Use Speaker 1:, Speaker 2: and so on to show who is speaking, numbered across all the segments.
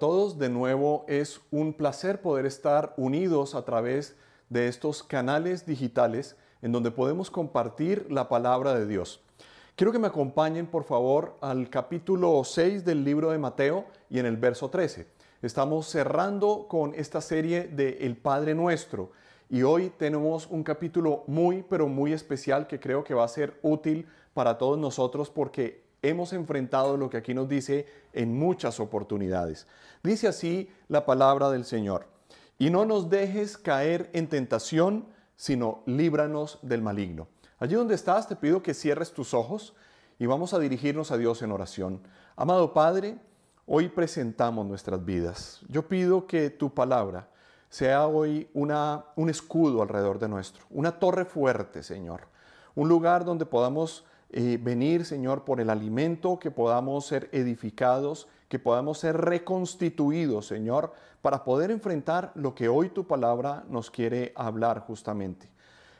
Speaker 1: todos. De nuevo es un placer poder estar unidos a través de estos canales digitales en donde podemos compartir la palabra de Dios. Quiero que me acompañen por favor al capítulo 6 del libro de Mateo y en el verso 13. Estamos cerrando con esta serie de El Padre Nuestro y hoy tenemos un capítulo muy pero muy especial que creo que va a ser útil para todos nosotros porque hemos enfrentado lo que aquí nos dice en muchas oportunidades. Dice así la palabra del Señor. Y no nos dejes caer en tentación, sino líbranos del maligno. Allí donde estás, te pido que cierres tus ojos y vamos a dirigirnos a Dios en oración. Amado Padre, hoy presentamos nuestras vidas. Yo pido que tu palabra sea hoy una, un escudo alrededor de nuestro, una torre fuerte, Señor. Un lugar donde podamos venir, Señor, por el alimento, que podamos ser edificados, que podamos ser reconstituidos, Señor, para poder enfrentar lo que hoy tu palabra nos quiere hablar justamente.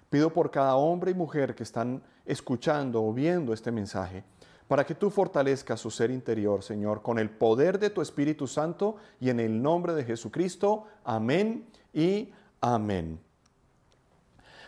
Speaker 1: Pido por cada hombre y mujer que están escuchando o viendo este mensaje, para que tú fortalezcas su ser interior, Señor, con el poder de tu Espíritu Santo y en el nombre de Jesucristo. Amén y amén.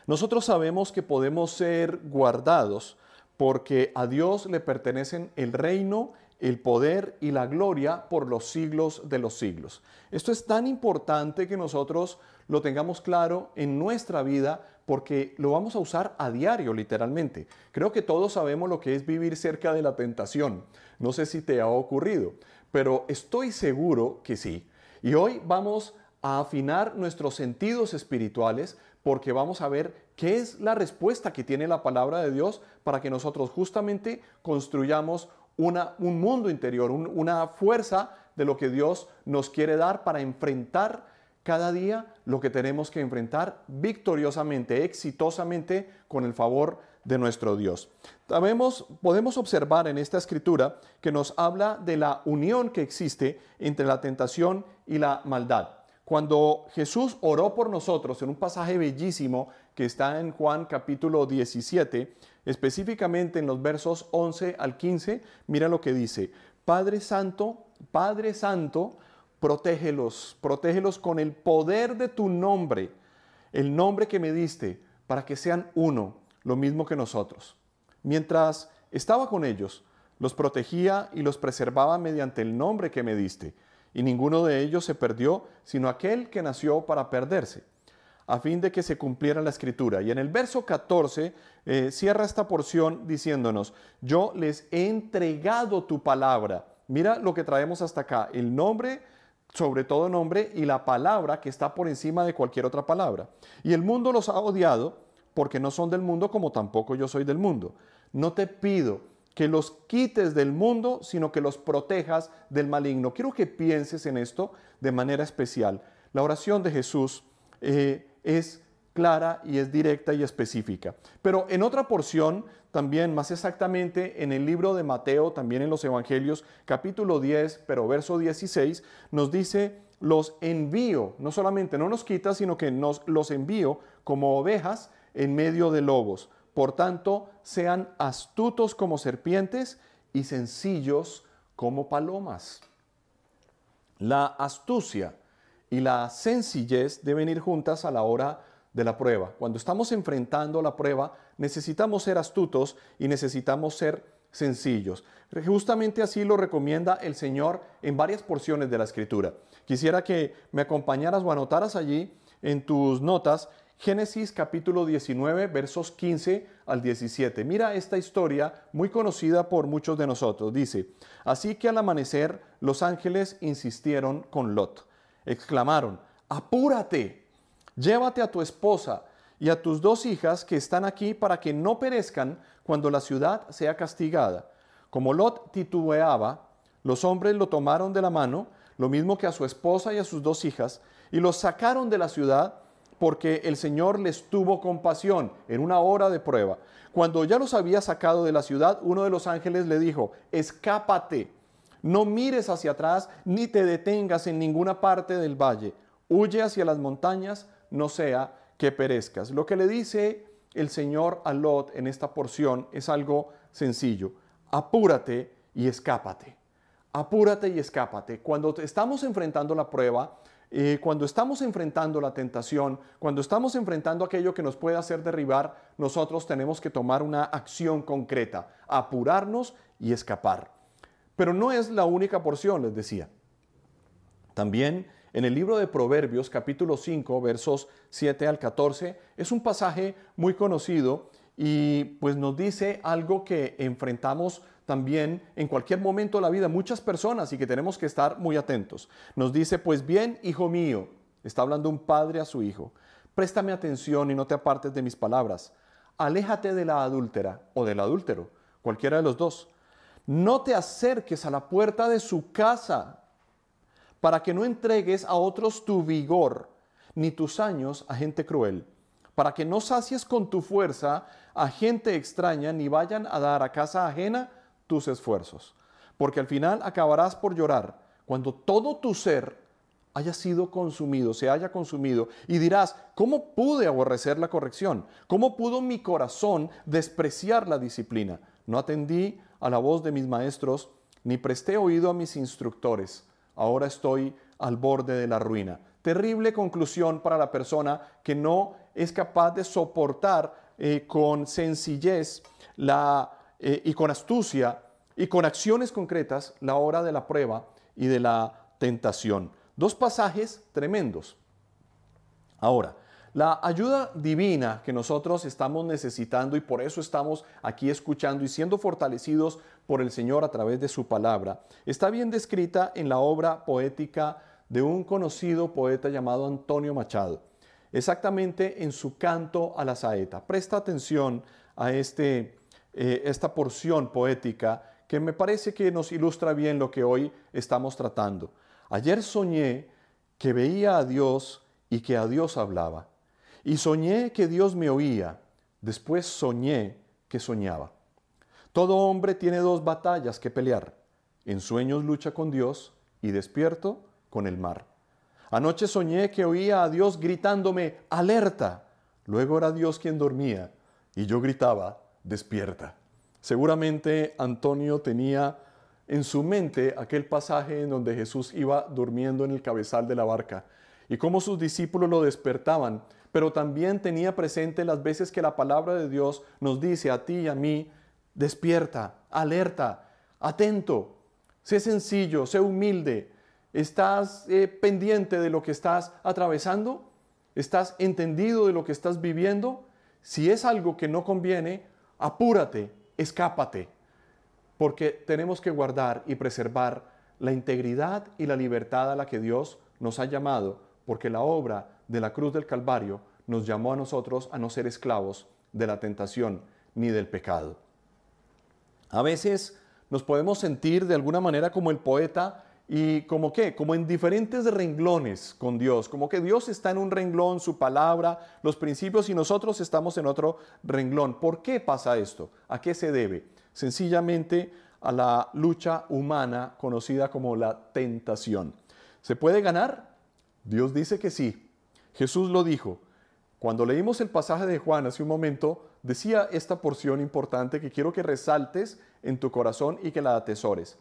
Speaker 1: Nosotros sabemos que podemos ser guardados porque a Dios le pertenecen el reino, el poder y la gloria por los siglos de los siglos. Esto es tan importante que nosotros lo tengamos claro en nuestra vida porque lo vamos a usar a diario literalmente. Creo que todos sabemos lo que es vivir cerca de la tentación. No sé si te ha ocurrido, pero estoy seguro que sí. Y hoy vamos a afinar nuestros sentidos espirituales porque vamos a ver qué es la respuesta que tiene la palabra de Dios para que nosotros justamente construyamos una, un mundo interior, una fuerza de lo que Dios nos quiere dar para enfrentar cada día lo que tenemos que enfrentar victoriosamente, exitosamente, con el favor de nuestro Dios. Podemos observar en esta escritura que nos habla de la unión que existe entre la tentación y la maldad. Cuando Jesús oró por nosotros en un pasaje bellísimo que está en Juan capítulo 17, específicamente en los versos 11 al 15, mira lo que dice, Padre Santo, Padre Santo, protégelos, protégelos con el poder de tu nombre, el nombre que me diste, para que sean uno, lo mismo que nosotros. Mientras estaba con ellos, los protegía y los preservaba mediante el nombre que me diste y ninguno de ellos se perdió, sino aquel que nació para perderse, a fin de que se cumpliera la escritura. Y en el verso 14 eh, cierra esta porción diciéndonos, yo les he entregado tu palabra. Mira lo que traemos hasta acá, el nombre, sobre todo nombre, y la palabra que está por encima de cualquier otra palabra. Y el mundo los ha odiado porque no son del mundo como tampoco yo soy del mundo. No te pido que los quites del mundo, sino que los protejas del maligno. Quiero que pienses en esto de manera especial. La oración de Jesús eh, es clara y es directa y específica. Pero en otra porción, también más exactamente en el libro de Mateo, también en los Evangelios, capítulo 10, pero verso 16, nos dice, los envío, no solamente no nos quita, sino que nos los envío como ovejas en medio de lobos. Por tanto, sean astutos como serpientes y sencillos como palomas. La astucia y la sencillez deben ir juntas a la hora de la prueba. Cuando estamos enfrentando la prueba, necesitamos ser astutos y necesitamos ser sencillos. Justamente así lo recomienda el Señor en varias porciones de la Escritura. Quisiera que me acompañaras o anotaras allí en tus notas Génesis capítulo 19, versos 15 al 17. Mira esta historia muy conocida por muchos de nosotros. Dice, así que al amanecer los ángeles insistieron con Lot. Exclamaron, apúrate, llévate a tu esposa y a tus dos hijas que están aquí para que no perezcan cuando la ciudad sea castigada. Como Lot titubeaba, los hombres lo tomaron de la mano, lo mismo que a su esposa y a sus dos hijas, y los sacaron de la ciudad porque el Señor les tuvo compasión en una hora de prueba. Cuando ya los había sacado de la ciudad, uno de los ángeles le dijo, escápate, no mires hacia atrás ni te detengas en ninguna parte del valle, huye hacia las montañas, no sea que perezcas. Lo que le dice el Señor a Lot en esta porción es algo sencillo, apúrate y escápate. apúrate y escápate. Cuando estamos enfrentando la prueba, eh, cuando estamos enfrentando la tentación, cuando estamos enfrentando aquello que nos puede hacer derribar, nosotros tenemos que tomar una acción concreta, apurarnos y escapar. Pero no es la única porción, les decía. También en el libro de Proverbios, capítulo 5, versos 7 al 14, es un pasaje muy conocido y pues nos dice algo que enfrentamos también en cualquier momento de la vida muchas personas y que tenemos que estar muy atentos. Nos dice, pues bien, hijo mío, está hablando un padre a su hijo, préstame atención y no te apartes de mis palabras. Aléjate de la adúltera o del adúltero, cualquiera de los dos. No te acerques a la puerta de su casa para que no entregues a otros tu vigor ni tus años a gente cruel, para que no sacies con tu fuerza a gente extraña ni vayan a dar a casa ajena tus esfuerzos, porque al final acabarás por llorar cuando todo tu ser haya sido consumido, se haya consumido, y dirás, ¿cómo pude aborrecer la corrección? ¿Cómo pudo mi corazón despreciar la disciplina? No atendí a la voz de mis maestros, ni presté oído a mis instructores. Ahora estoy al borde de la ruina. Terrible conclusión para la persona que no es capaz de soportar eh, con sencillez eh, y con astucia y con acciones concretas la hora de la prueba y de la tentación. Dos pasajes tremendos. Ahora, la ayuda divina que nosotros estamos necesitando y por eso estamos aquí escuchando y siendo fortalecidos por el Señor a través de su palabra, está bien descrita en la obra poética de un conocido poeta llamado Antonio Machado, exactamente en su canto a la saeta. Presta atención a este eh, esta porción poética que me parece que nos ilustra bien lo que hoy estamos tratando. Ayer soñé que veía a Dios y que a Dios hablaba. Y soñé que Dios me oía. Después soñé que soñaba. Todo hombre tiene dos batallas que pelear. En sueños lucha con Dios y despierto con el mar. Anoche soñé que oía a Dios gritándome, alerta. Luego era Dios quien dormía y yo gritaba, despierta. Seguramente Antonio tenía en su mente aquel pasaje en donde Jesús iba durmiendo en el cabezal de la barca y cómo sus discípulos lo despertaban, pero también tenía presente las veces que la palabra de Dios nos dice a ti y a mí, despierta, alerta, atento, sé sencillo, sé humilde, estás eh, pendiente de lo que estás atravesando, estás entendido de lo que estás viviendo. Si es algo que no conviene, apúrate, escápate, porque tenemos que guardar y preservar la integridad y la libertad a la que Dios nos ha llamado, porque la obra de la cruz del Calvario nos llamó a nosotros a no ser esclavos de la tentación ni del pecado. A veces nos podemos sentir de alguna manera como el poeta y como qué, como en diferentes renglones con Dios, como que Dios está en un renglón, su palabra, los principios y nosotros estamos en otro renglón. ¿Por qué pasa esto? ¿A qué se debe? Sencillamente a la lucha humana conocida como la tentación. ¿Se puede ganar? Dios dice que sí. Jesús lo dijo. Cuando leímos el pasaje de Juan hace un momento, decía esta porción importante que quiero que resaltes en tu corazón y que la atesores.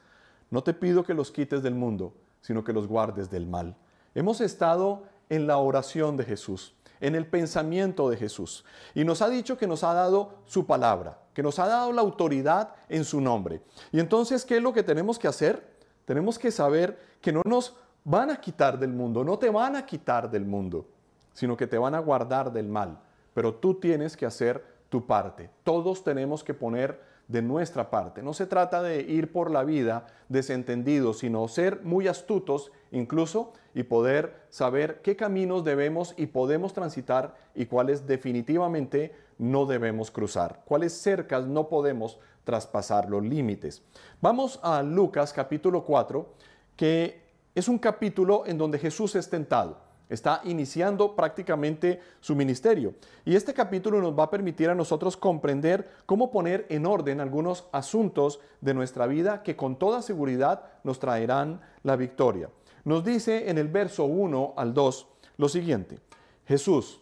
Speaker 1: No te pido que los quites del mundo, sino que los guardes del mal. Hemos estado en la oración de Jesús, en el pensamiento de Jesús, y nos ha dicho que nos ha dado su palabra, que nos ha dado la autoridad en su nombre. Y entonces, ¿qué es lo que tenemos que hacer? Tenemos que saber que no nos van a quitar del mundo, no te van a quitar del mundo, sino que te van a guardar del mal. Pero tú tienes que hacer tu parte. Todos tenemos que poner de nuestra parte. No se trata de ir por la vida desentendidos, sino ser muy astutos incluso y poder saber qué caminos debemos y podemos transitar y cuáles definitivamente no debemos cruzar, cuáles cercas no podemos traspasar los límites. Vamos a Lucas capítulo 4, que es un capítulo en donde Jesús es tentado está iniciando prácticamente su ministerio. Y este capítulo nos va a permitir a nosotros comprender cómo poner en orden algunos asuntos de nuestra vida que con toda seguridad nos traerán la victoria. Nos dice en el verso 1 al 2 lo siguiente. Jesús,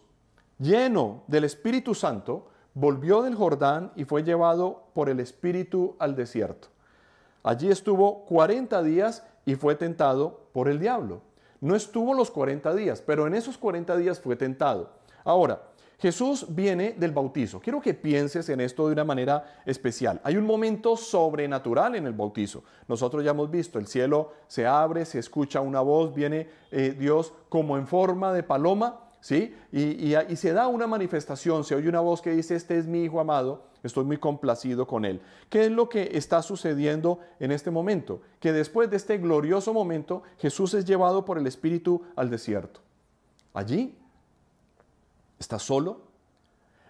Speaker 1: lleno del Espíritu Santo, volvió del Jordán y fue llevado por el Espíritu al desierto. Allí estuvo 40 días y fue tentado por el diablo. No estuvo los 40 días, pero en esos 40 días fue tentado. Ahora, Jesús viene del bautizo. Quiero que pienses en esto de una manera especial. Hay un momento sobrenatural en el bautizo. Nosotros ya hemos visto, el cielo se abre, se escucha una voz, viene eh, Dios como en forma de paloma, ¿sí? Y, y se da una manifestación, se oye una voz que dice, este es mi Hijo amado, estoy muy complacido con él. ¿Qué es lo que está sucediendo en este momento? Que después de este glorioso momento, Jesús es llevado por el Espíritu al desierto. Allí está solo.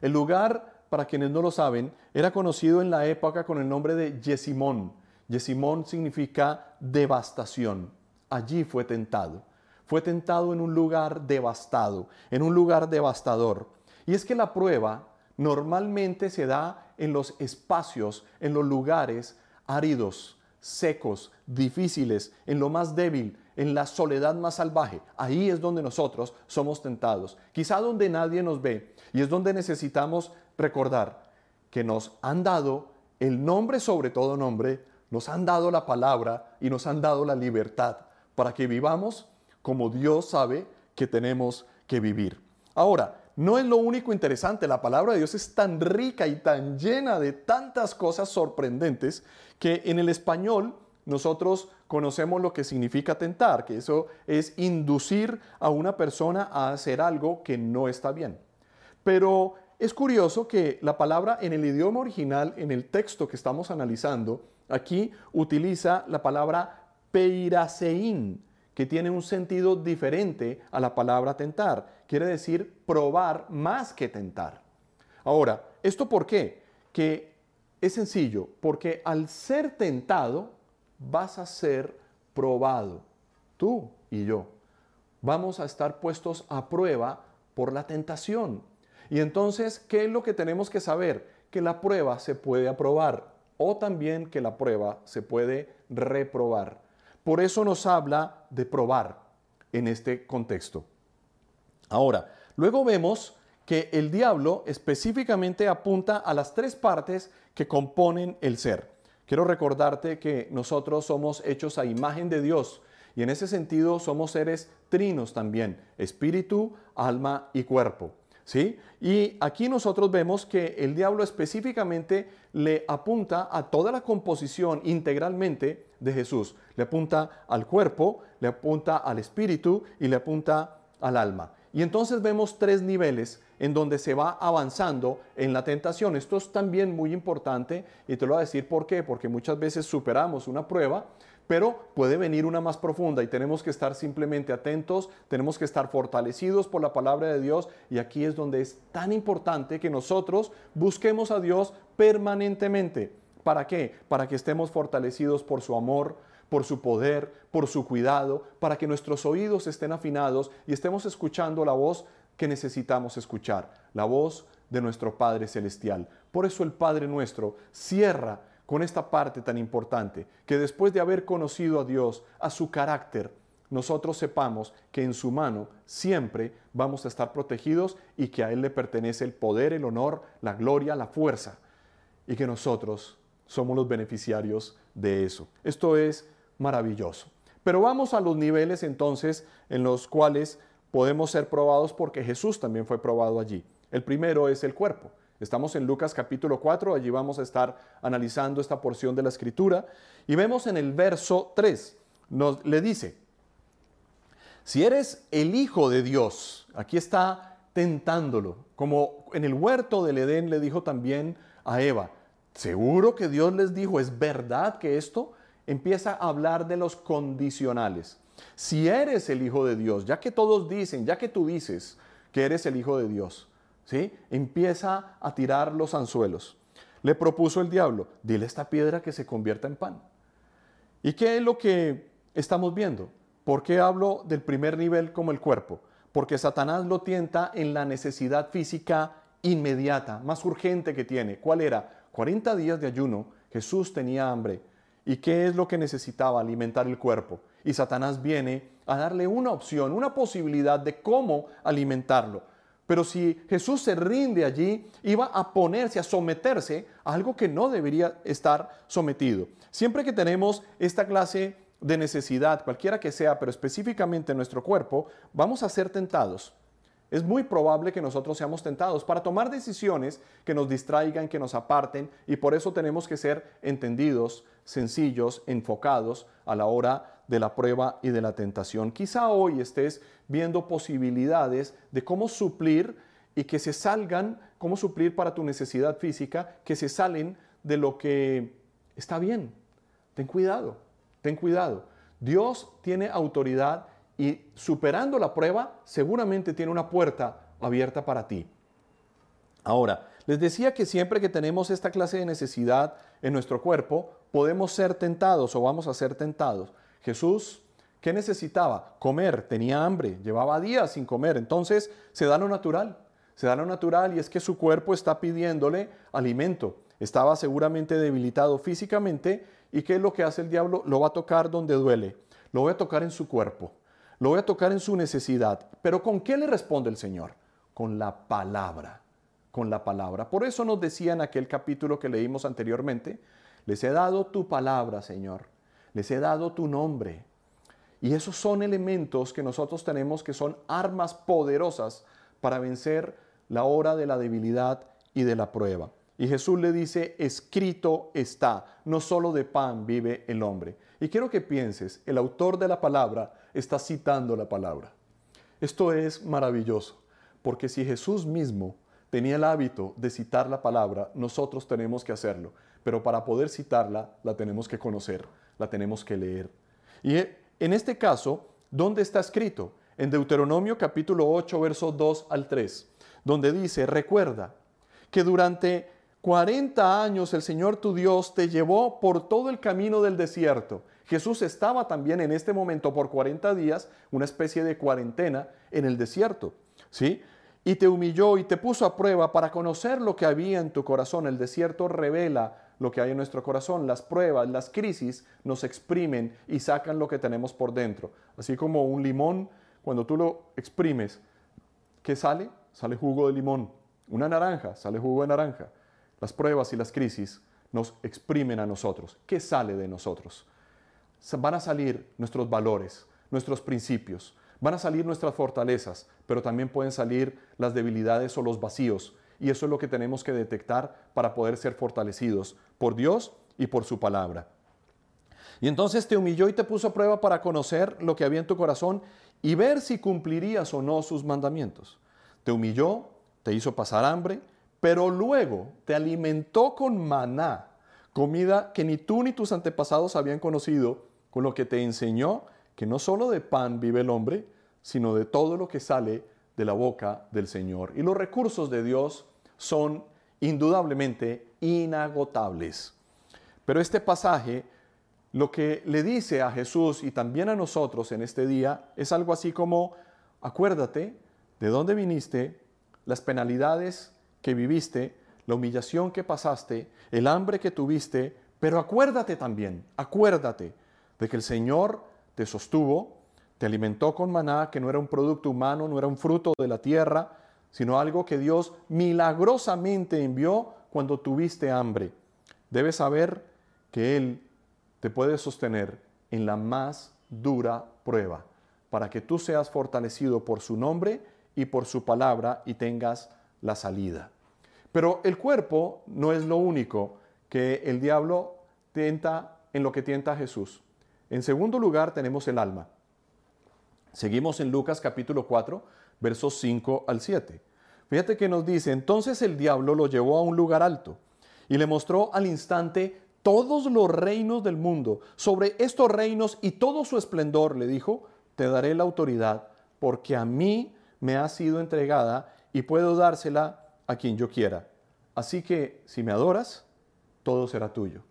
Speaker 1: El lugar, para quienes no lo saben, era conocido en la época con el nombre de Yesimón. Yesimón significa devastación. Allí fue tentado. Fue tentado en un lugar devastado, en un lugar devastador. Y es que la prueba normalmente se da en los espacios, en los lugares áridos, secos, difíciles, en lo más débil, en la soledad más salvaje. Ahí es donde nosotros somos tentados. Quizá donde nadie nos ve. Y es donde necesitamos recordar que nos han dado el nombre sobre todo nombre, nos han dado la palabra y nos han dado la libertad para que vivamos como Dios sabe que tenemos que vivir. Ahora, no es lo único interesante, la palabra de Dios es tan rica y tan llena de tantas cosas sorprendentes que en el español nosotros conocemos lo que significa tentar, que eso es inducir a una persona a hacer algo que no está bien. Pero es curioso que la palabra en el idioma original, en el texto que estamos analizando, aquí utiliza la palabra peirasein, que tiene un sentido diferente a la palabra tentar. Quiere decir probar más que tentar. Ahora, ¿esto por qué? Que es sencillo, porque al ser tentado, vas a ser probado, tú y yo. Vamos a estar puestos a prueba por la tentación. Y entonces, ¿qué es lo que tenemos que saber? Que la prueba se puede aprobar o también que la prueba se puede reprobar. Por eso nos habla de probar en este contexto. Ahora, luego vemos que el diablo específicamente apunta a las tres partes que componen el ser. Quiero recordarte que nosotros somos hechos a imagen de Dios y en ese sentido somos seres trinos también, espíritu, alma y cuerpo. Y aquí nosotros vemos que el diablo específicamente le apunta a toda la composición integralmente de Jesús. Le apunta al cuerpo, le apunta al espíritu y le apunta al alma. Y entonces vemos tres niveles en donde se va avanzando en la tentación. Esto es también muy importante y te lo voy a decir por qué, porque muchas veces superamos una prueba, pero puede venir una más profunda y tenemos que estar simplemente atentos, tenemos que estar fortalecidos por la palabra de Dios y aquí es donde es tan importante que nosotros busquemos a Dios permanentemente. ¿Para qué? Para que estemos fortalecidos por su amor, por su poder, por su cuidado, para que nuestros oídos estén afinados y estemos escuchando la voz que necesitamos escuchar, la voz de nuestro Padre Celestial. Por eso el Padre nuestro cierra con esta parte tan importante, que después de haber conocido a Dios, a su carácter, nosotros sepamos que en su mano siempre vamos a estar protegidos y que a Él le pertenece el poder, el honor, la gloria, la fuerza, y que nosotros somos los beneficiarios de eso. Esto es maravilloso. Pero vamos a los niveles entonces en los cuales podemos ser probados porque Jesús también fue probado allí. El primero es el cuerpo. Estamos en Lucas capítulo 4, allí vamos a estar analizando esta porción de la escritura y vemos en el verso 3, nos le dice, si eres el hijo de Dios, aquí está tentándolo, como en el huerto del Edén le dijo también a Eva, seguro que Dios les dijo, ¿es verdad que esto? empieza a hablar de los condicionales. Si eres el Hijo de Dios, ya que todos dicen, ya que tú dices que eres el Hijo de Dios, ¿sí? empieza a tirar los anzuelos. Le propuso el diablo, dile esta piedra que se convierta en pan. ¿Y qué es lo que estamos viendo? ¿Por qué hablo del primer nivel como el cuerpo? Porque Satanás lo tienta en la necesidad física inmediata, más urgente que tiene. ¿Cuál era? 40 días de ayuno, Jesús tenía hambre, ¿Y qué es lo que necesitaba? Alimentar el cuerpo. Y Satanás viene a darle una opción, una posibilidad de cómo alimentarlo. Pero si Jesús se rinde allí, iba a ponerse, a someterse a algo que no debería estar sometido. Siempre que tenemos esta clase de necesidad, cualquiera que sea, pero específicamente en nuestro cuerpo, vamos a ser tentados. Es muy probable que nosotros seamos tentados para tomar decisiones que nos distraigan, que nos aparten, y por eso tenemos que ser entendidos, sencillos, enfocados a la hora de la prueba y de la tentación. Quizá hoy estés viendo posibilidades de cómo suplir y que se salgan, cómo suplir para tu necesidad física, que se salen de lo que está bien. Ten cuidado, ten cuidado. Dios tiene autoridad y superando la prueba seguramente tiene una puerta abierta para ti. Ahora, les decía que siempre que tenemos esta clase de necesidad en nuestro cuerpo, podemos ser tentados o vamos a ser tentados. Jesús, ¿qué necesitaba? Comer, tenía hambre, llevaba días sin comer, entonces se da lo natural, se da lo natural y es que su cuerpo está pidiéndole alimento. Estaba seguramente debilitado físicamente y ¿qué es lo que hace el diablo? Lo va a tocar donde duele, lo voy a tocar en su cuerpo, lo voy a tocar en su necesidad. Pero ¿con qué le responde el Señor? Con la palabra, con la palabra. Por eso nos decía en aquel capítulo que leímos anteriormente, les he dado tu palabra, Señor, les he dado tu nombre. Y esos son elementos que nosotros tenemos que son armas poderosas para vencer la hora de la debilidad y de la prueba. Y Jesús le dice, escrito está, no solo de pan vive el hombre. Y quiero que pienses, el autor de la palabra está citando la palabra. Esto es maravilloso, porque si Jesús mismo tenía el hábito de citar la palabra, nosotros tenemos que hacerlo. Pero para poder citarla, la tenemos que conocer, la tenemos que leer. Y en este caso, ¿dónde está escrito? En Deuteronomio capítulo 8, versos 2 al 3, donde dice, recuerda que durante 40 años el Señor tu Dios te llevó por todo el camino del desierto. Jesús estaba también en este momento por 40 días, una especie de cuarentena en el desierto, ¿sí? Y te humilló y te puso a prueba para conocer lo que había en tu corazón. El desierto revela lo que hay en nuestro corazón. Las pruebas, las crisis nos exprimen y sacan lo que tenemos por dentro. Así como un limón, cuando tú lo exprimes, ¿qué sale? Sale jugo de limón. Una naranja, sale jugo de naranja. Las pruebas y las crisis nos exprimen a nosotros. ¿Qué sale de nosotros? Van a salir nuestros valores, nuestros principios, van a salir nuestras fortalezas, pero también pueden salir las debilidades o los vacíos. Y eso es lo que tenemos que detectar para poder ser fortalecidos por Dios y por su palabra. Y entonces te humilló y te puso a prueba para conocer lo que había en tu corazón y ver si cumplirías o no sus mandamientos. Te humilló, te hizo pasar hambre, pero luego te alimentó con maná, comida que ni tú ni tus antepasados habían conocido, con lo que te enseñó que no solo de pan vive el hombre, sino de todo lo que sale de la boca del Señor. Y los recursos de Dios son indudablemente inagotables. Pero este pasaje lo que le dice a Jesús y también a nosotros en este día es algo así como, acuérdate de dónde viniste, las penalidades que viviste, la humillación que pasaste, el hambre que tuviste, pero acuérdate también, acuérdate de que el Señor te sostuvo, te alimentó con maná, que no era un producto humano, no era un fruto de la tierra, sino algo que Dios milagrosamente envió cuando tuviste hambre. Debes saber que Él te puede sostener en la más dura prueba, para que tú seas fortalecido por su nombre y por su palabra y tengas la salida. Pero el cuerpo no es lo único que el diablo tenta en lo que tienta a Jesús. En segundo lugar tenemos el alma. Seguimos en Lucas capítulo 4, versos 5 al 7. Fíjate que nos dice, entonces el diablo lo llevó a un lugar alto y le mostró al instante todos los reinos del mundo. Sobre estos reinos y todo su esplendor, le dijo, te daré la autoridad, porque a mí me ha sido entregada y puedo dársela a quien yo quiera. Así que si me adoras, todo será tuyo.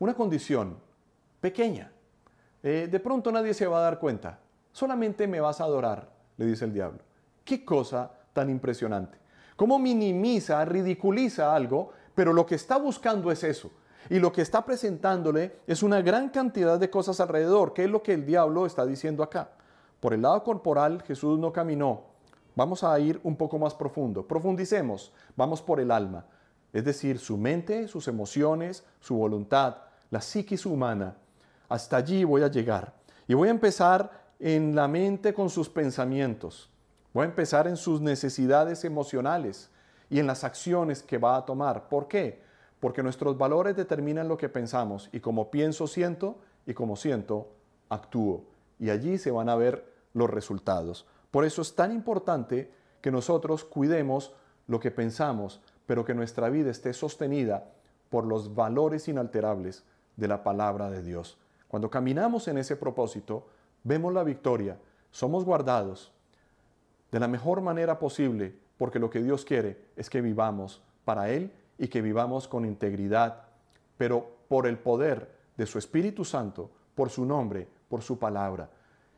Speaker 1: Una condición pequeña. Eh, de pronto nadie se va a dar cuenta. Solamente me vas a adorar, le dice el diablo. Qué cosa tan impresionante. Cómo minimiza, ridiculiza algo, pero lo que está buscando es eso. Y lo que está presentándole es una gran cantidad de cosas alrededor, que es lo que el diablo está diciendo acá. Por el lado corporal, Jesús no caminó Vamos a ir un poco más profundo. Profundicemos. Vamos por el alma. Es decir, su mente, sus emociones, su voluntad, la psiquis humana. Hasta allí voy a llegar. Y voy a empezar en la mente con sus pensamientos. Voy a empezar en sus necesidades emocionales y en las acciones que va a tomar. ¿Por qué? Porque nuestros valores determinan lo que pensamos y como pienso, siento y como siento, actúo. Y allí se van a ver los resultados. Por eso es tan importante que nosotros cuidemos lo que pensamos, pero que nuestra vida esté sostenida por los valores inalterables de la palabra de Dios. Cuando caminamos en ese propósito, vemos la victoria, somos guardados de la mejor manera posible, porque lo que Dios quiere es que vivamos para Él y que vivamos con integridad, pero por el poder de su Espíritu Santo, por su nombre, por su palabra.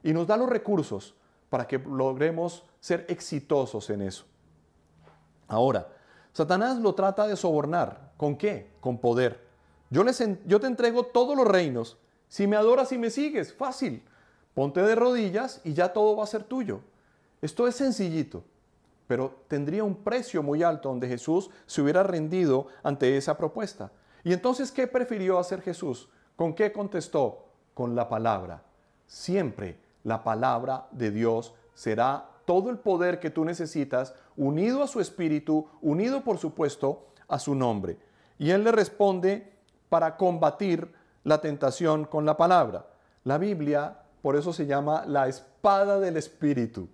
Speaker 1: Y nos da los recursos para que logremos ser exitosos en eso. Ahora, Satanás lo trata de sobornar. ¿Con qué? Con poder. Yo, les yo te entrego todos los reinos. Si me adoras y me sigues, fácil. Ponte de rodillas y ya todo va a ser tuyo. Esto es sencillito, pero tendría un precio muy alto donde Jesús se hubiera rendido ante esa propuesta. Y entonces, ¿qué prefirió hacer Jesús? ¿Con qué contestó? Con la palabra. Siempre la palabra de Dios será todo el poder que tú necesitas, unido a su espíritu, unido por supuesto a su nombre. Y él le responde para combatir la tentación con la palabra. La Biblia por eso se llama la espada del Espíritu,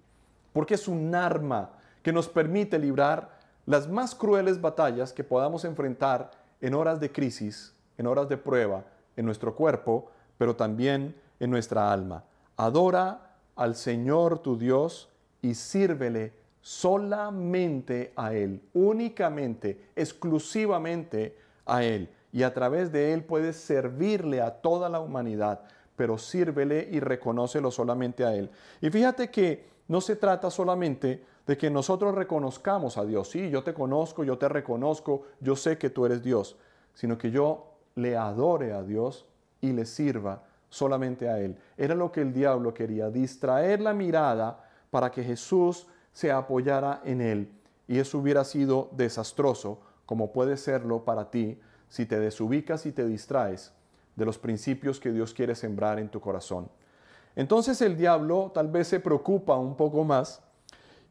Speaker 1: porque es un arma que nos permite librar las más crueles batallas que podamos enfrentar en horas de crisis, en horas de prueba, en nuestro cuerpo, pero también en nuestra alma. Adora al Señor tu Dios y sírvele solamente a Él, únicamente, exclusivamente a Él. Y a través de Él puedes servirle a toda la humanidad pero sírvele y reconócelo solamente a Él. Y fíjate que no se trata solamente de que nosotros reconozcamos a Dios, sí, yo te conozco, yo te reconozco, yo sé que tú eres Dios, sino que yo le adore a Dios y le sirva solamente a Él. Era lo que el diablo quería, distraer la mirada para que Jesús se apoyara en Él. Y eso hubiera sido desastroso, como puede serlo para ti si te desubicas y te distraes de los principios que Dios quiere sembrar en tu corazón. Entonces el diablo tal vez se preocupa un poco más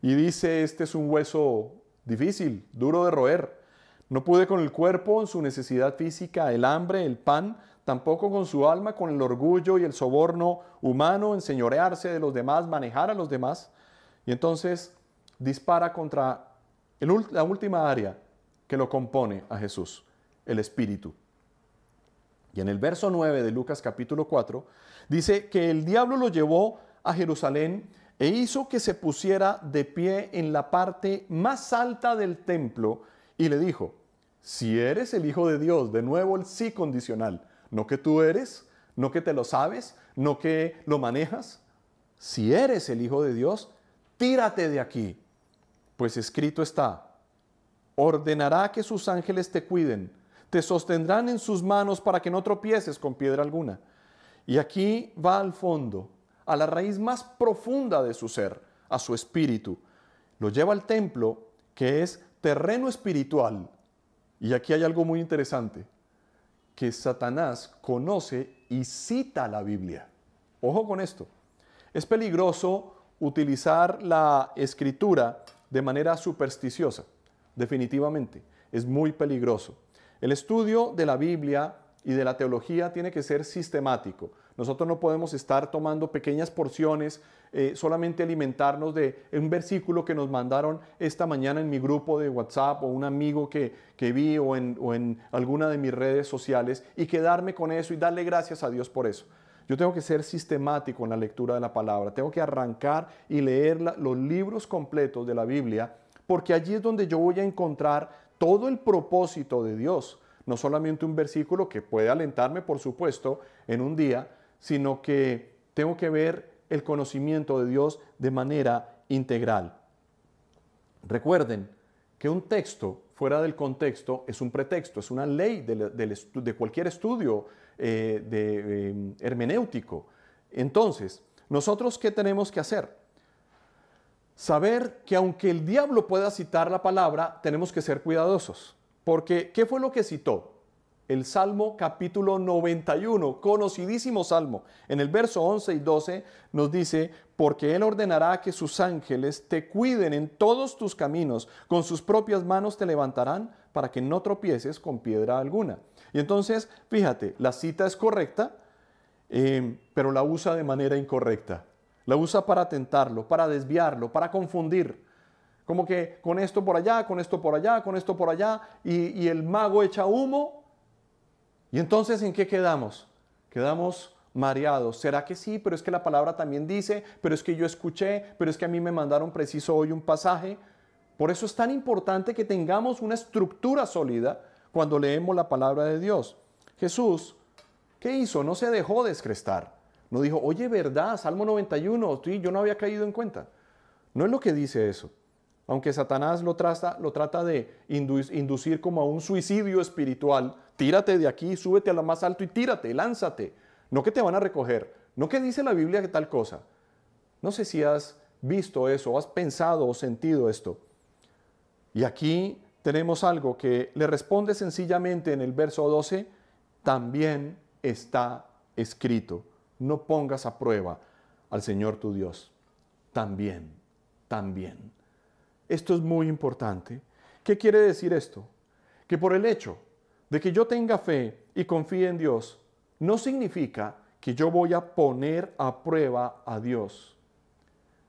Speaker 1: y dice, este es un hueso difícil, duro de roer. No pude con el cuerpo en su necesidad física, el hambre, el pan, tampoco con su alma, con el orgullo y el soborno humano, enseñorearse de los demás, manejar a los demás. Y entonces dispara contra la última área que lo compone a Jesús, el espíritu. Y en el verso 9 de Lucas capítulo 4 dice que el diablo lo llevó a Jerusalén e hizo que se pusiera de pie en la parte más alta del templo y le dijo, si eres el Hijo de Dios, de nuevo el sí condicional, no que tú eres, no que te lo sabes, no que lo manejas, si eres el Hijo de Dios, tírate de aquí, pues escrito está, ordenará que sus ángeles te cuiden te sostendrán en sus manos para que no tropieces con piedra alguna. Y aquí va al fondo, a la raíz más profunda de su ser, a su espíritu. Lo lleva al templo, que es terreno espiritual. Y aquí hay algo muy interesante, que Satanás conoce y cita la Biblia. Ojo con esto. Es peligroso utilizar la escritura de manera supersticiosa, definitivamente. Es muy peligroso. El estudio de la Biblia y de la teología tiene que ser sistemático. Nosotros no podemos estar tomando pequeñas porciones, eh, solamente alimentarnos de un versículo que nos mandaron esta mañana en mi grupo de WhatsApp o un amigo que, que vi o en, o en alguna de mis redes sociales y quedarme con eso y darle gracias a Dios por eso. Yo tengo que ser sistemático en la lectura de la palabra, tengo que arrancar y leer los libros completos de la Biblia, porque allí es donde yo voy a encontrar todo el propósito de Dios, no solamente un versículo que puede alentarme, por supuesto, en un día, sino que tengo que ver el conocimiento de Dios de manera integral. Recuerden que un texto fuera del contexto es un pretexto, es una ley de, cualquier estudio eh, eh, hermenéutico. Entonces, nosotros qué tenemos que hacer? Saber que aunque el diablo pueda citar la palabra, tenemos que ser cuidadosos. Porque, ¿qué fue lo que citó? El Salmo capítulo 91, conocidísimo Salmo. En el verso 11 y 12 nos dice, porque Él ordenará que sus ángeles te cuiden en todos tus caminos, con sus propias manos te levantarán para que no tropieces con piedra alguna. Y entonces, fíjate, la cita es correcta, eh, pero la usa de manera incorrecta. La usa para tentarlo, para desviarlo, para confundir. Como que con esto por allá, con esto por allá, con esto por allá, y, el mago echa humo. Y entonces, ¿en qué quedamos? Quedamos mareados. ¿Será que sí? Pero es que la palabra también dice, pero es que yo escuché, pero es que a mí me mandaron preciso hoy un pasaje. Por eso es tan importante que tengamos una estructura sólida cuando leemos la palabra de Dios. Jesús, ¿qué hizo? No se dejó descrestar. No dijo, oye, verdad, Salmo 91, yo no había caído en cuenta. No es lo que dice eso. Aunque Satanás lo trata, lo trata de inducir como a un suicidio espiritual, tírate de aquí, súbete a lo más alto y tírate, lánzate. No que te van a recoger, no que dice la Biblia que tal cosa. No sé si has visto eso, has pensado o sentido esto. Y aquí tenemos algo que le responde sencillamente en el verso 12, también está escrito. No pongas a prueba al Señor tu Dios. También, también. Esto es muy importante. ¿Qué quiere decir esto? Que por el hecho de que yo tenga fe y confíe en Dios, no significa que yo voy a poner a prueba a Dios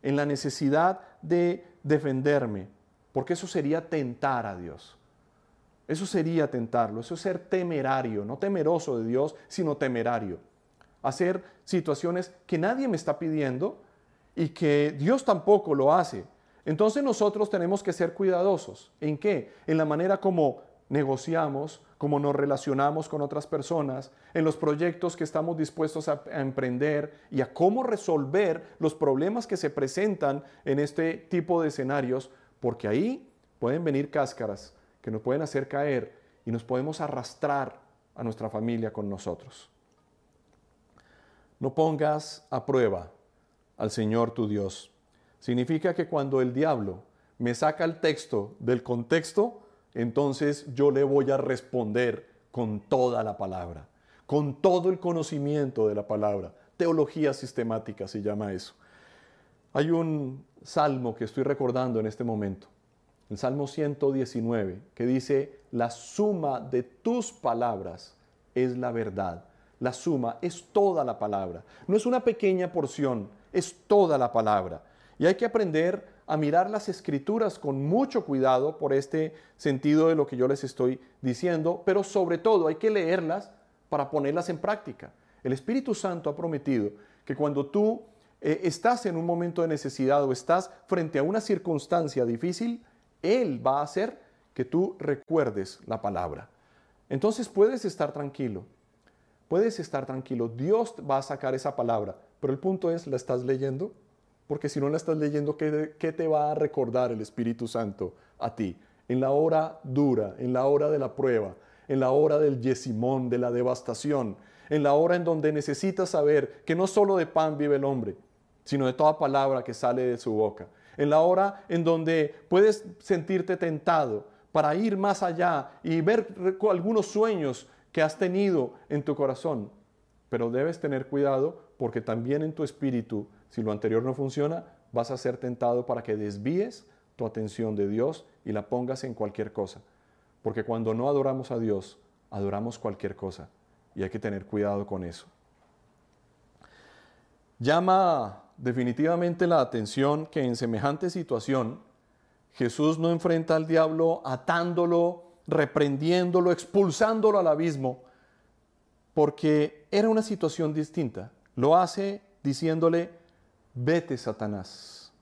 Speaker 1: en la necesidad de defenderme, porque eso sería tentar a Dios. Eso sería tentarlo, eso es ser temerario, no temeroso de Dios, sino temerario. Hacer situaciones que nadie me está pidiendo y que Dios tampoco lo hace. Entonces nosotros tenemos que ser cuidadosos. ¿En qué? En la manera como negociamos, como nos relacionamos con otras personas, en los proyectos que estamos dispuestos a, emprender y a cómo resolver los problemas que se presentan en este tipo de escenarios porque ahí pueden venir cáscaras que nos pueden hacer caer y nos podemos arrastrar a nuestra familia con nosotros. No pongas a prueba al Señor tu Dios. Significa que cuando el diablo me saca el texto del contexto, entonces yo le voy a responder con toda la palabra, con todo el conocimiento de la palabra. Teología sistemática se llama eso. Hay un salmo que estoy recordando en este momento, el Salmo 119, que dice, la suma de tus palabras es la verdad. La suma es toda la palabra. No es una pequeña porción, es toda la palabra. Y hay que aprender a mirar las escrituras con mucho cuidado por este sentido de lo que yo les estoy diciendo, pero sobre todo hay que leerlas para ponerlas en práctica. El Espíritu Santo ha prometido que cuando tú eh, estás en un momento de necesidad o estás frente a una circunstancia difícil, Él va a hacer que tú recuerdes la palabra. Entonces puedes estar tranquilo, puedes estar tranquilo. Dios va a sacar esa palabra, pero el punto es, ¿la estás leyendo? Porque si no la estás leyendo, ¿qué, ¿qué, te va a recordar el Espíritu Santo a ti? En la hora dura, en la hora de la prueba, en la hora del yesimón, de la devastación, en la hora en donde necesitas saber que no solo de pan vive el hombre, sino de toda palabra que sale de su boca. En la hora en donde puedes sentirte tentado para ir más allá y ver algunos sueños que has tenido en tu corazón. Pero debes tener cuidado porque también en tu espíritu, si lo anterior no funciona, vas a ser tentado para que desvíes tu atención de Dios y la pongas en cualquier cosa. Porque cuando no adoramos a Dios, adoramos cualquier cosa. Y hay que tener cuidado con eso. Llama definitivamente la atención que en semejante situación Jesús no enfrenta al diablo atándolo, reprendiéndolo, expulsándolo al abismo, porque era una situación distinta. Lo hace diciéndole, vete Satanás,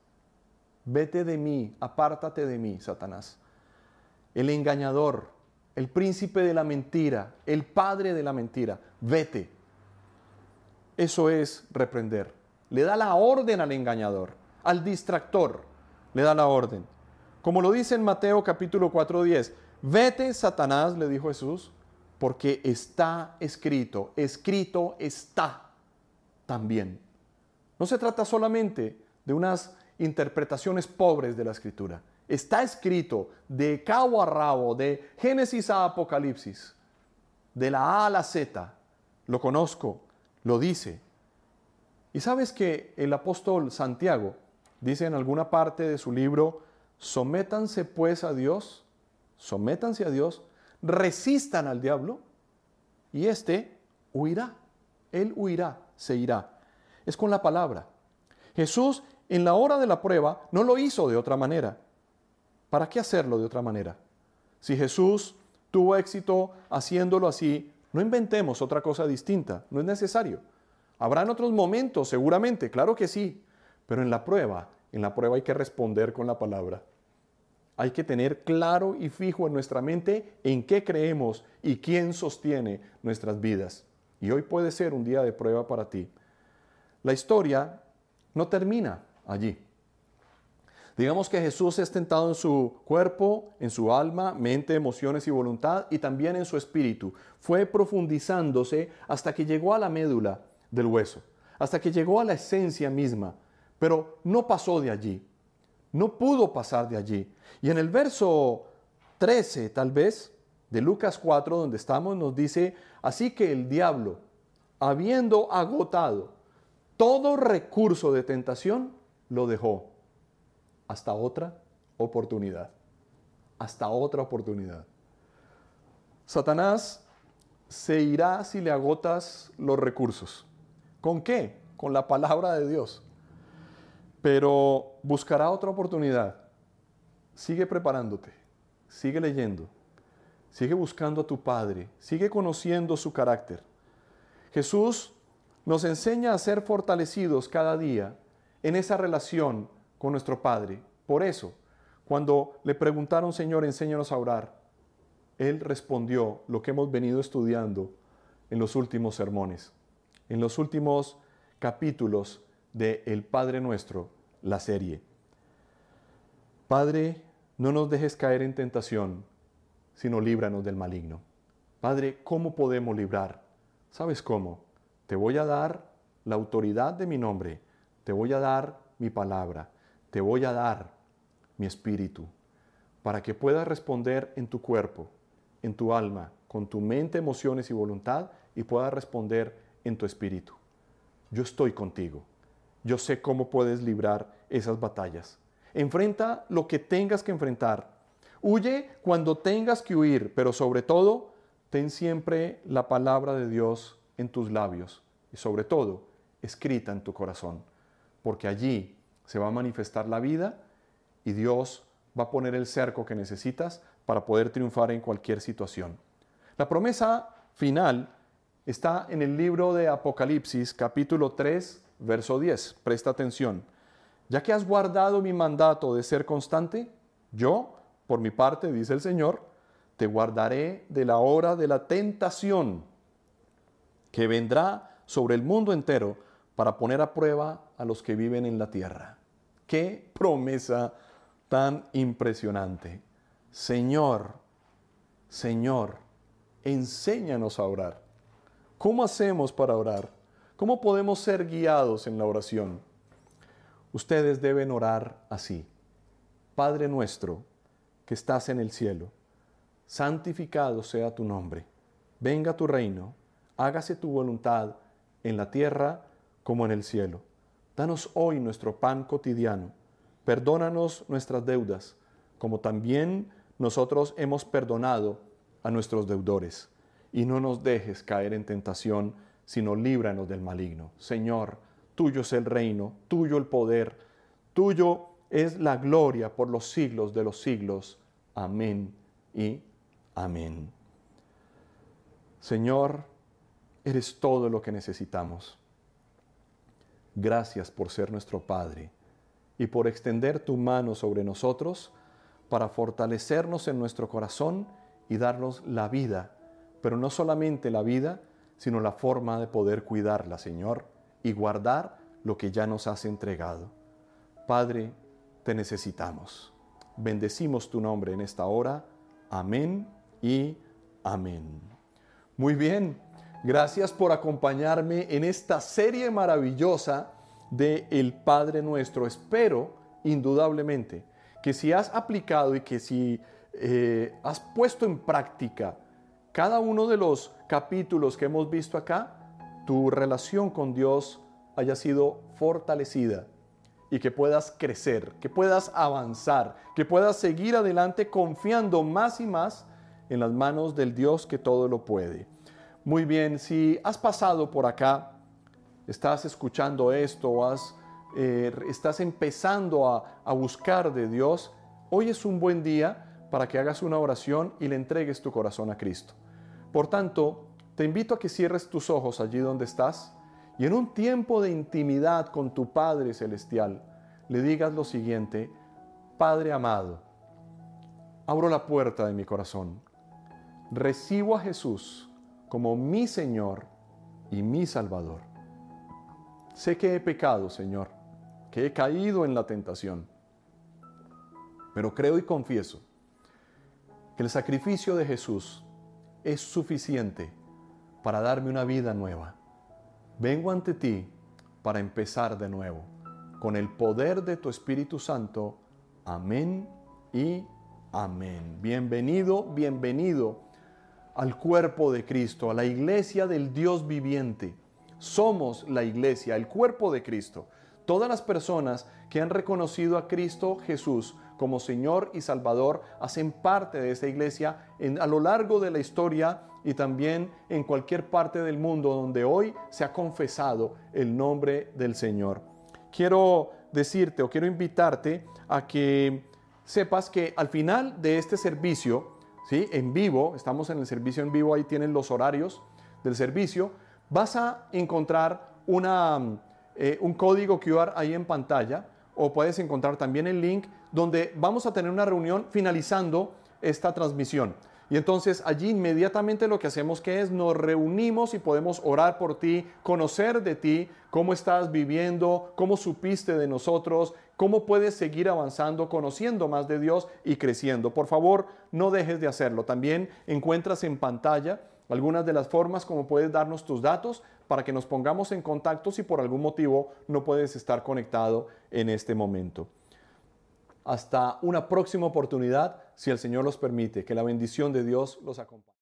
Speaker 1: vete de mí, apártate de mí, Satanás. El engañador, el príncipe de la mentira, el padre de la mentira, vete. Eso es reprender le da la orden al engañador, al distractor, le da la orden. Como lo dice en Mateo capítulo 4:10, vete Satanás, le dijo Jesús, porque está escrito, escrito está también. No se trata solamente de unas interpretaciones pobres de la escritura. Está escrito de cabo a rabo, de Génesis a Apocalipsis, de la A a la Z. Lo conozco, lo dice. Y sabes que el apóstol Santiago dice en alguna parte de su libro, sométanse pues a Dios, sométanse a Dios, resistan al diablo y éste huirá. Él huirá, se irá. Es con la palabra. Jesús en la hora de la prueba no lo hizo de otra manera. ¿Para qué hacerlo de otra manera? Si Jesús tuvo éxito haciéndolo así, no inventemos otra cosa distinta, no es necesario. Habrán otros momentos, seguramente, claro que sí, pero en la prueba, en la prueba hay que responder con la palabra. Hay que tener claro y fijo en nuestra mente en qué creemos y quién sostiene nuestras vidas. Y hoy puede ser un día de prueba para ti. La historia no termina allí. Digamos que Jesús es tentado en su cuerpo, en su alma, mente, emociones y voluntad y también en su espíritu. Fue profundizándose hasta que llegó a la médula del hueso, hasta que llegó a la esencia misma, pero no pasó de allí. No pudo pasar de allí. Y en el verso 13, tal vez, de Lucas 4, donde estamos, nos dice, así que el diablo, habiendo agotado todo recurso de tentación, lo dejó hasta otra oportunidad. Hasta otra oportunidad. Satanás se irá si le agotas los recursos. ¿Con qué? Con la palabra de Dios. Pero buscará otra oportunidad. Sigue preparándote, sigue leyendo, sigue buscando a tu Padre, sigue conociendo su carácter. Jesús nos enseña a ser fortalecidos cada día en esa relación con nuestro Padre. Por eso, cuando le preguntaron, Señor, enséñanos a orar, Él respondió lo que hemos venido estudiando en los últimos sermones, en los últimos capítulos de El Padre Nuestro, la serie. Padre, no nos dejes caer en tentación, sino líbranos del maligno. Padre, ¿cómo podemos librar? ¿Sabes cómo? Te voy a dar la autoridad de mi nombre, te voy a dar mi palabra, te voy a dar mi espíritu, para que puedas responder en tu cuerpo, en tu alma, con tu mente, emociones y voluntad, y puedas responder en tu espíritu. Yo estoy contigo. Yo sé cómo puedes librar esas batallas. Enfrenta lo que tengas que enfrentar. Huye cuando tengas que huir, pero sobre todo, ten siempre la palabra de Dios en tus labios y sobre todo escrita en tu corazón, porque allí se va a manifestar la vida y Dios va a poner el cerco que necesitas para poder triunfar en cualquier situación. La promesa final está en el libro de Apocalipsis capítulo 3, verso 10. Presta atención. Ya que has guardado mi mandato de ser constante, yo, por mi parte, dice el Señor, te guardaré de la hora de la tentación que vendrá sobre el mundo entero para poner a prueba a los que viven en la tierra. Qué promesa tan impresionante. Señor, Señor, enséñanos a orar. ¿Cómo hacemos para orar? ¿Cómo podemos ser guiados en la oración? Ustedes deben orar así. Padre nuestro, que estás en el cielo, santificado sea tu nombre. Venga tu reino hágase tu voluntad en la tierra como en el cielo. Danos hoy nuestro pan cotidiano. Perdónanos nuestras deudas, como también nosotros hemos perdonado a nuestros deudores. Y no nos dejes caer en tentación, sino líbranos del maligno. Señor, tuyo es el reino, tuyo el poder, tuyo es la gloria por los siglos de los siglos. Amén y amén. Señor, Eres todo lo que necesitamos. Gracias por ser nuestro Padre y por extender tu mano sobre nosotros para fortalecernos en nuestro corazón y darnos la vida, pero no solamente la vida, sino la forma de poder cuidarla, Señor, y guardar lo que ya nos has entregado. Padre, te necesitamos. Bendecimos tu nombre en esta hora. Amén y amén. Muy bien. Gracias por acompañarme en esta serie maravillosa de El Padre Nuestro. Espero indudablemente que si has aplicado y que si eh, has puesto en práctica cada uno de los capítulos que hemos visto acá, tu relación con Dios haya sido fortalecida y que puedas crecer, que puedas avanzar, que puedas seguir adelante confiando más y más en las manos del Dios que todo lo puede. Muy bien, si has pasado por acá, estás escuchando esto, has, eh, estás empezando a, a buscar de Dios, hoy es un buen día para que hagas una oración y le entregues tu corazón a Cristo. Por tanto, te invito a que cierres tus ojos allí donde estás y en un tiempo de intimidad con tu Padre Celestial, le digas lo siguiente, Padre amado, abro la puerta de mi corazón, recibo a Jesús como mi Señor y mi Salvador. Sé que he pecado, Señor, que he caído en la tentación, pero creo y confieso que el sacrificio de Jesús es suficiente para darme una vida nueva vengo ante ti para empezar de nuevo, con el poder de tu Espíritu Santo. Amén y amén. Bienvenido, bienvenido al cuerpo de Cristo, a la iglesia del Dios viviente. Somos la iglesia, el cuerpo de Cristo. Todas las personas que han reconocido a Cristo Jesús como Señor y Salvador hacen parte de esta iglesia a lo largo de la historia y también en cualquier parte del mundo donde hoy se ha confesado el nombre del Señor. Quiero decirte o quiero invitarte a que sepas que al final de este servicio, ¿sí? en vivo, estamos en el servicio en vivo, ahí tienen los horarios del servicio, vas a encontrar eh, un código QR ahí en pantalla o puedes encontrar también el link donde vamos a tener una reunión finalizando esta transmisión. Y entonces allí inmediatamente lo que hacemos que es nos reunimos y podemos orar por ti, conocer de ti, cómo estás viviendo, cómo supiste de nosotros, cómo puedes seguir avanzando, conociendo más de Dios y creciendo. Por favor, no dejes de hacerlo. También encuentras en pantalla algunas de las formas como puedes darnos tus datos para que nos pongamos en contacto si por algún motivo no puedes estar conectado en este momento. Hasta una próxima oportunidad, si el Señor los permite. Que la bendición de Dios los acompañe.